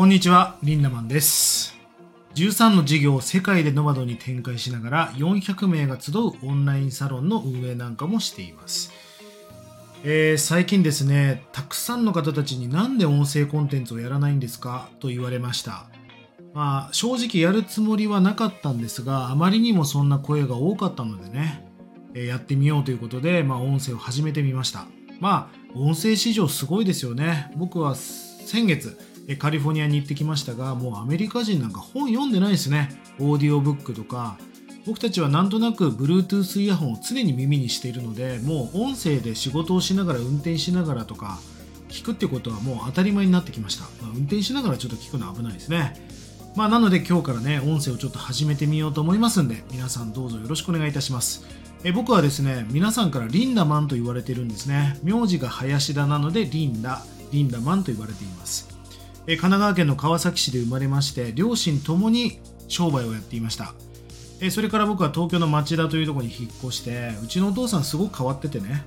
こんにちは、リンダマンです。13の事業を世界でノマドに展開しながら400名が集うオンラインサロンの運営なんかもしています。えー最近ですね、たくさんの方たちになんで音声コンテンツをやらないんですか？と言われました。まあ、正直やるつもりはなかったんですが、あまりにもそんな声が多かったのでね、えーやってみようということで、まあ、音声を始めてみました。まあ、音声市場すごいですよね。僕は先月、カリフォルニアに行ってきましたが、もうアメリカ人なんか本読んでないですね。オーディオブックとか、僕たちはなんとなく Bluetooth イヤホンを常に耳にしているので、もう音声で仕事をしながら運転しながらとか、聞くってことはもう当たり前になってきました。まあ運転しながらちょっと聞くのは危ないですね。まあ、なので今日からね、音声をちょっと始めてみようと思いますんで、皆さんどうぞよろしくお願いいたします。え僕はですね、皆さんからリンダマンと言われてるんですね。名字が林田なのでリンダ、リンダマンと言われています。神奈川県の川崎市で生まれまして、両親ともに商売をやっていました。それから僕は東京の町田というところに引っ越して、うちのお父さんすごく変わっててね、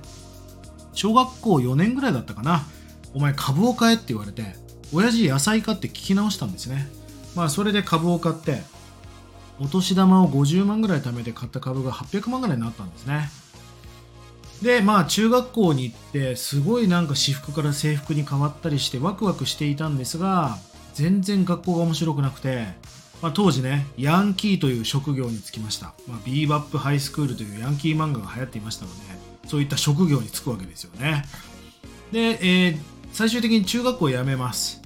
小学校4年ぐらいだったかな、お前株を買えって言われて、親父野菜買って聞き直したんですね。まあそれで株を買って、お年玉を50万ぐらい貯めて買った株が800万ぐらいになったんですね。で、まあ中学校に行って、すごいなんか私服から制服に変わったりしてワクワクしていたんですが、全然学校が面白くなくて、まあ、当時ね、ヤンキーという職業に就きました。まあ、ビーバップハイスクールというヤンキー漫画が流行っていましたので、そういった職業に就くわけですよね。で、えー最終的に中学校を辞めます。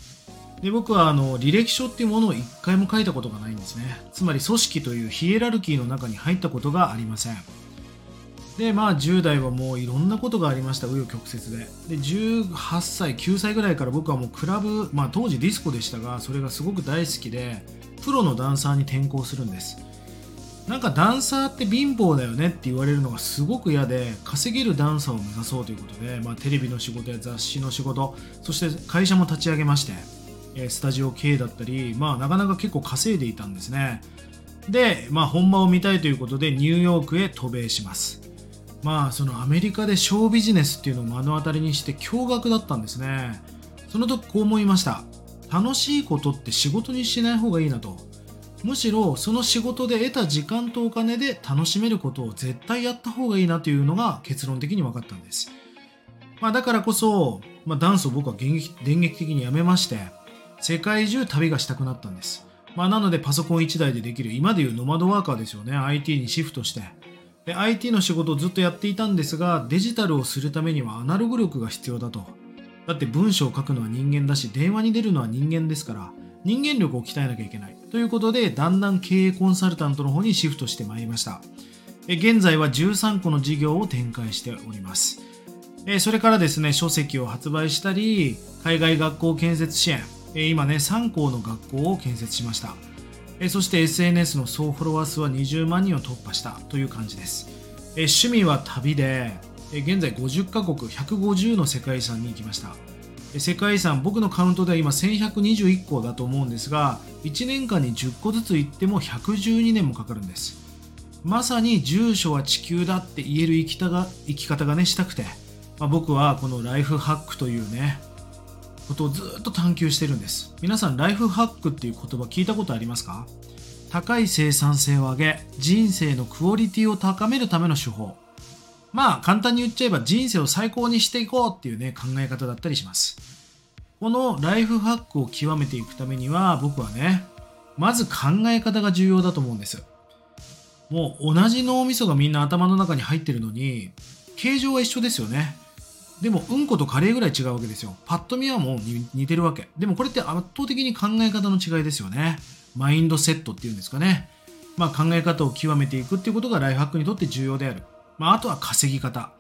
で僕はあの履歴書っていうものを一回も書いたことがないんですねつまり組織というヒエラルキーの中に入ったことがありませんでまあ10代はもういろんなことがありました紆余曲折でで18歳9歳ぐらいから僕はもうクラブまあ当時ディスコでしたがそれがすごく大好きでプロのダンサーに転向するんですなんかダンサーって貧乏だよねって言われるのがすごく嫌で稼げるダンサーを目指そうということで、まあ、テレビの仕事や雑誌の仕事そして会社も立ち上げましてスタジオ系だったり、まあ、なかなか結構稼いでいたんですね。で、まあ、本場を見たいということでニューヨークへ渡米します。まあ、そのアメリカでショービジネスっていうのを目の当たりにして驚愕だったんですね。その時こう思いました。楽しいことって仕事にしない方がいいなと。むしろその仕事で得た時間とお金で楽しめることを絶対やった方がいいなというのが結論的に分かったんです。まあ、だからこそ、まあ、ダンスを僕は電撃電撃的にやめまして、世界中旅がしたくなったんです。まあ、なのでパソコン1台でできる、今でいうノマドワーカーですよね。IT にシフトして。IT の仕事をずっとやっていたんですが、デジタルをするためにはアナログ力が必要だと。だって文章を書くのは人間だし、電話に出るのは人間ですから、人間力を鍛えなきゃいけない。ということで、だんだん経営コンサルタントの方にシフトしてまいりました。現在は13個の事業を展開しております。それからですね、書籍を発売したり、海外学校建設支援、今ね、3校の学校を建設しました。えそして SNS の総フォロワー数は20万人を突破したという感じです。え趣味は旅で、え現在50カ国150の世界遺産に行きました。え世界遺産、僕のカウントでは今1121個だと思うんですが、1年間に10個ずつ行っても112年もかかるんです。まさに住所は地球だって言える生きたが生き方がねしたくて、まあ、僕はこのライフハックというねことをずっと探求してるんです。皆さんライフハックっていう言葉聞いたことありますか？高い生産性を上げ人生のクオリティを高めるための手法。まあ簡単に言っちゃえば人生を最高にしていこうっていうね考え方だったりします。このライフハックを極めていくためには僕はねまず考え方が重要だと思うんです。もう同じ脳みそがみんな頭の中に入ってるのに形状は一緒ですよね。でもうんことカレーぐらい違うわけですよ。パッと見はもう似てるわけ。でもこれって圧倒的に考え方の違いですよね。マインドセットっていうんですかね。まあ考え方を極めていくっていうことがライフハックにとって重要である。まああとは稼ぎ方。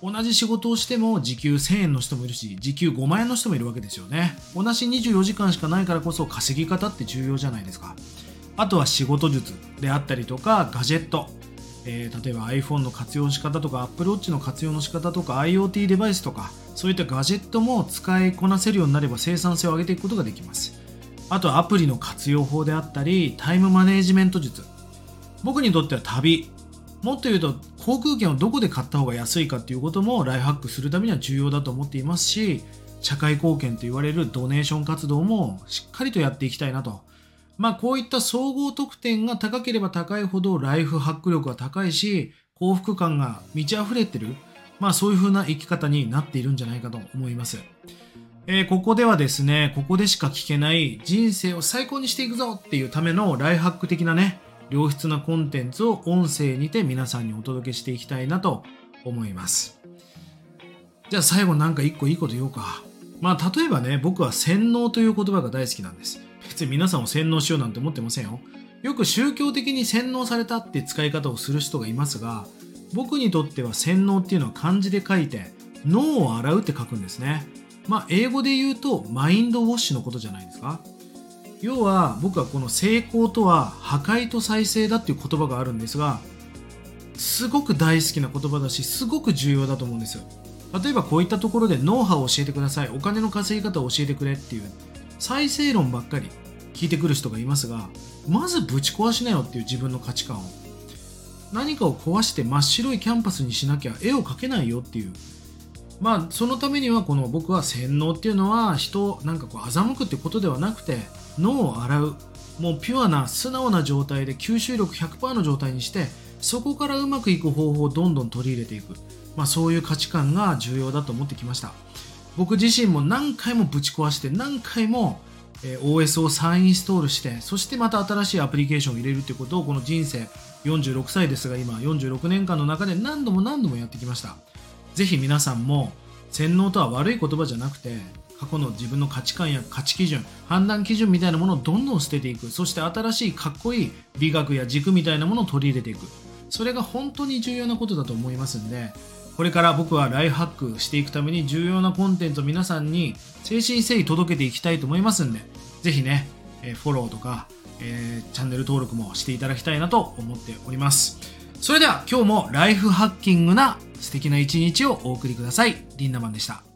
同じ仕事をしても時給1000円の人もいるし時給5万円の人もいるわけですよね。同じ24時間しかないからこそ稼ぎ方って重要じゃないですか。あとは仕事術であったりとかガジェット、えー例えば iPhone の活用の仕方とか Apple Watch の活用の仕方とか IoT デバイスとかそういったガジェットも使いこなせるようになれば生産性を上げていくことができますあとアプリの活用法であったりタイムマネジメント術僕にとっては旅もっと言うと航空券をどこで買った方が安いかっていうこともライフハックするためには重要だと思っていますし社会貢献と言われるドネーション活動もしっかりとやっていきたいなと。まあこういった総合得点が高ければ高いほどライフハック力が高いし、幸福感が満ち溢れてる。まあそういう風な生き方になっているんじゃないかと思います。えー、ここではですね、ここでしか聞けない人生を最高にしていくぞっていうためのライフハック的なね、良質なコンテンツを音声にて皆さんにお届けしていきたいなと思います。じゃあ最後なんか一個いいこと言おうか。まあ例えばね、僕は洗脳という言葉が大好きなんです。に皆さんを洗脳しようなんて思ってませんよ。よく宗教的に洗脳されたって使い方をする人がいますが、僕にとっては洗脳っていうのは漢字で書いて、脳を洗うって書くんですね。まあ英語で言うとマインドウォッシュのことじゃないですか。要は僕はこの成功とは破壊と再生だっていう言葉があるんですがすごく大好きな言葉だしすごく重要だと思うんですよ例えばこういったところでノウハウを教えてくださいお金の稼ぎ方を教えてくれっていう再生論ばっかり聞いてくる人がいますがまずぶち壊しなよっていう自分の価値観を。何かを壊して真っ白いキャンパスにしなきゃ絵を描けないよっていう。まあそのためにはこの僕は洗脳っていうのは人をなんかこう欺くってことではなくて脳を洗う。もうピュアな素直な状態で吸収力100%の状態にしてそこからうまくいく方法をどんどん取り入れていく、まあ、そういう価値観が重要だと思ってきました。僕自身も何回もぶち壊して何回も OS を再インストールしてそしてまた新しいアプリケーションを入れるということをこの人生46歳ですが今46年間の中で何度も何度もやってきました。ぜひ皆さんも洗脳とは悪い言葉じゃなくて過去の自分の価値観や価値基準判断基準みたいなものをどんどん捨てていく。そして新しいかっこいい美学や軸みたいなものを取り入れていく。それが本当に重要なことだと思いますんでこれから僕はライフハックしていくために重要なコンテンツを皆さんに誠心誠意届けていきたいと思いますんでぜひね、えフォローとか、えー、チャンネル登録もしていただきたいなと思っております。それでは今日もライフハッキングな素敵な一日をお送りください。リンダマンでした。